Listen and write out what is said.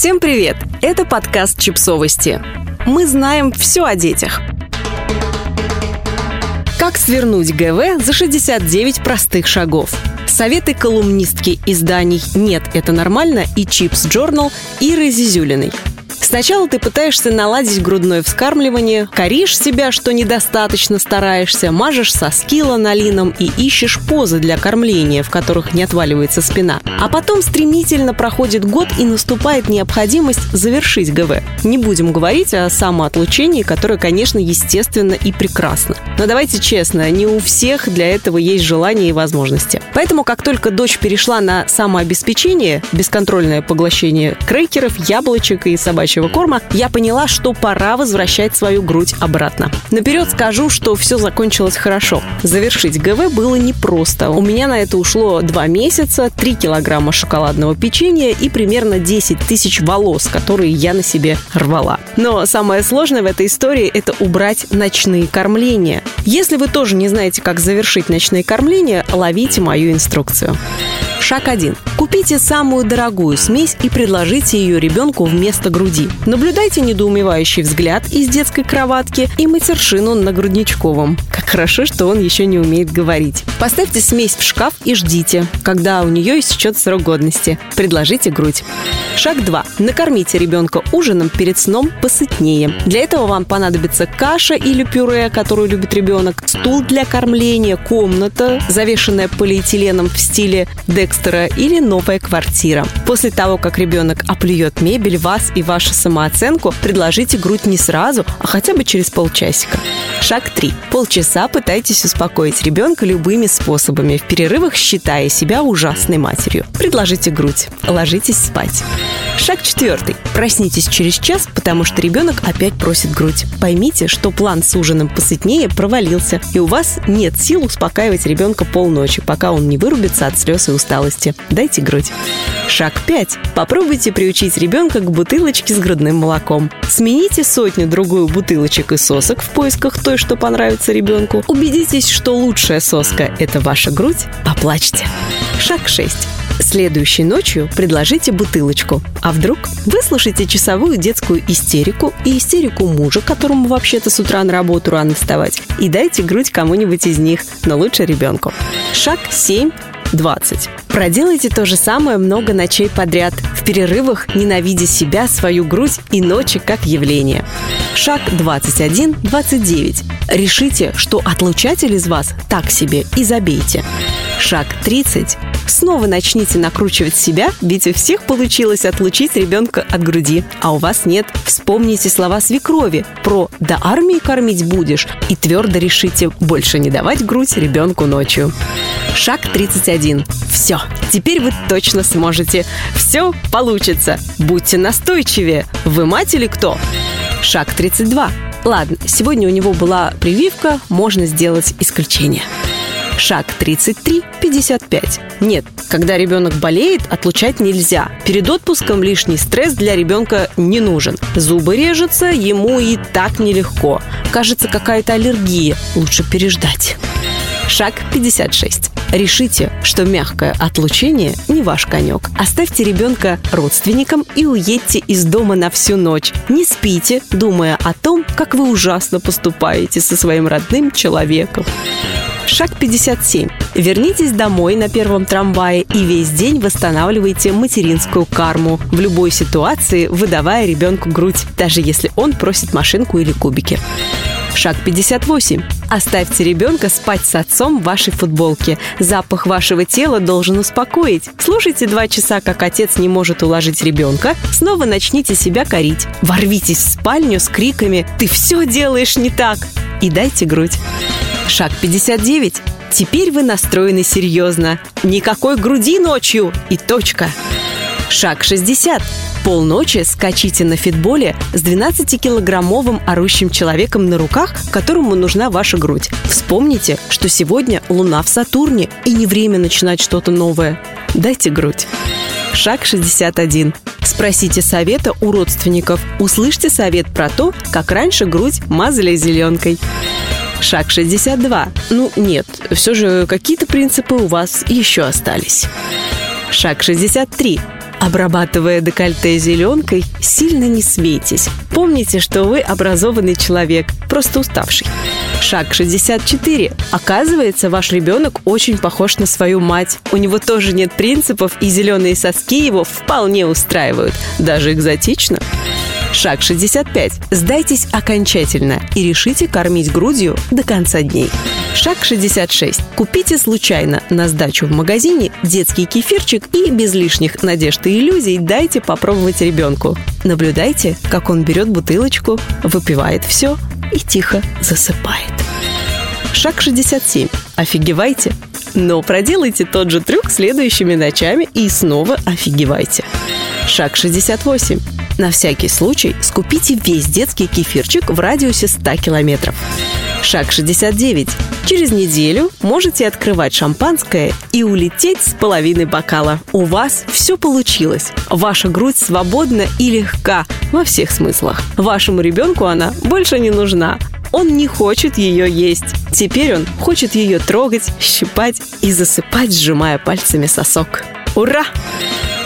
Всем привет! Это подкаст «Чипсовости». Мы знаем все о детях. Как свернуть ГВ за 69 простых шагов? Советы колумнистки изданий «Нет, это нормально» и «Чипс Journal Иры Зизюлиной – Сначала ты пытаешься наладить грудное вскармливание, коришь себя, что недостаточно стараешься, мажешь соски ланолином и ищешь позы для кормления, в которых не отваливается спина. А потом стремительно проходит год и наступает необходимость завершить ГВ. Не будем говорить о самоотлучении, которое, конечно, естественно и прекрасно. Но давайте честно, не у всех для этого есть желание и возможности. Поэтому, как только дочь перешла на самообеспечение, бесконтрольное поглощение крекеров, яблочек и собачьего собачьего корма, я поняла, что пора возвращать свою грудь обратно. Наперед скажу, что все закончилось хорошо. Завершить ГВ было непросто. У меня на это ушло 2 месяца, 3 килограмма шоколадного печенья и примерно 10 тысяч волос, которые я на себе рвала. Но самое сложное в этой истории – это убрать ночные кормления. Если вы тоже не знаете, как завершить ночные кормления, ловите мою инструкцию. Шаг 1. Купите самую дорогую смесь и предложите ее ребенку вместо груди. Наблюдайте недоумевающий взгляд из детской кроватки и матершину на грудничковом. Как хорошо, что он еще не умеет говорить. Поставьте смесь в шкаф и ждите, когда у нее истечет срок годности. Предложите грудь. Шаг 2. Накормите ребенка ужином перед сном посытнее. Для этого вам понадобится каша или пюре, которую любит ребенок, стул для кормления, комната, завешенная полиэтиленом в стиле Декстера или новая квартира. После того, как ребенок оплюет мебель, вас и вашу самооценку, предложите грудь не сразу, а хотя бы через полчасика. Шаг 3. Полчаса пытайтесь успокоить ребенка любыми способами, в перерывах считая себя ужасной матерью. Предложите грудь. Ложитесь спать. Шаг четвертый. Проснитесь через час, потому что ребенок опять просит грудь. Поймите, что план с ужином посытнее провалился, и у вас нет сил успокаивать ребенка полночи, пока он не вырубится от слез и усталости. Дайте грудь. Шаг 5. Попробуйте приучить ребенка к бутылочке с грудным молоком. Смените сотню-другую бутылочек и сосок в поисках той, что понравится ребенку. Убедитесь, что лучшая соска – это ваша грудь. Поплачьте. Шаг 6. Следующей ночью предложите бутылочку. А вдруг выслушайте часовую детскую истерику и истерику мужа, которому вообще-то с утра на работу рано вставать, и дайте грудь кому-нибудь из них, но лучше ребенку. Шаг 7 20. Проделайте то же самое много ночей подряд, в перерывах ненавидя себя, свою грудь и ночи как явление. Шаг 21-29. Решите, что отлучатель из вас так себе и забейте. Шаг 30. Снова начните накручивать себя, ведь у всех получилось отлучить ребенка от груди, а у вас нет. Вспомните слова свекрови про «до армии кормить будешь» и твердо решите больше не давать грудь ребенку ночью. Шаг 31. Все, теперь вы точно сможете. Все получится. Будьте настойчивее. Вы мать или кто? Шаг 32. Ладно, сегодня у него была прививка, можно сделать исключение. Шаг 33-55. Нет, когда ребенок болеет, отлучать нельзя. Перед отпуском лишний стресс для ребенка не нужен. Зубы режутся, ему и так нелегко. Кажется, какая-то аллергия. Лучше переждать. Шаг 56. Решите, что мягкое отлучение не ваш конек. Оставьте ребенка родственникам и уедьте из дома на всю ночь. Не спите, думая о том, как вы ужасно поступаете со своим родным человеком. Шаг 57. Вернитесь домой на первом трамвае и весь день восстанавливайте материнскую карму. В любой ситуации выдавая ребенку грудь, даже если он просит машинку или кубики. Шаг 58. Оставьте ребенка спать с отцом в вашей футболке. Запах вашего тела должен успокоить. Слушайте два часа, как отец не может уложить ребенка. Снова начните себя корить. Ворвитесь в спальню с криками «Ты все делаешь не так!» и дайте грудь. Шаг 59. Теперь вы настроены серьезно. Никакой груди ночью и точка. Шаг 60. Полночи скачите на фитболе с 12-килограммовым орущим человеком на руках, которому нужна ваша грудь. Вспомните, что сегодня Луна в Сатурне, и не время начинать что-то новое. Дайте грудь. Шаг 61. Спросите совета у родственников. Услышьте совет про то, как раньше грудь мазали зеленкой. Шаг 62. Ну, нет, все же какие-то принципы у вас еще остались. Шаг 63. Обрабатывая декольте зеленкой, сильно не смейтесь. Помните, что вы образованный человек, просто уставший. Шаг 64. Оказывается, ваш ребенок очень похож на свою мать. У него тоже нет принципов, и зеленые соски его вполне устраивают. Даже экзотично. Шаг 65. Сдайтесь окончательно и решите кормить грудью до конца дней. Шаг 66. Купите случайно на сдачу в магазине детский кефирчик и без лишних надежд и иллюзий дайте попробовать ребенку. Наблюдайте, как он берет бутылочку, выпивает все и тихо засыпает. Шаг 67. Офигевайте. Но проделайте тот же трюк следующими ночами и снова офигевайте. Шаг 68. На всякий случай скупите весь детский кефирчик в радиусе 100 километров. Шаг 69. Через неделю можете открывать шампанское и улететь с половины бокала. У вас все получилось. Ваша грудь свободна и легка во всех смыслах. Вашему ребенку она больше не нужна. Он не хочет ее есть. Теперь он хочет ее трогать, щипать и засыпать, сжимая пальцами сосок. Ура!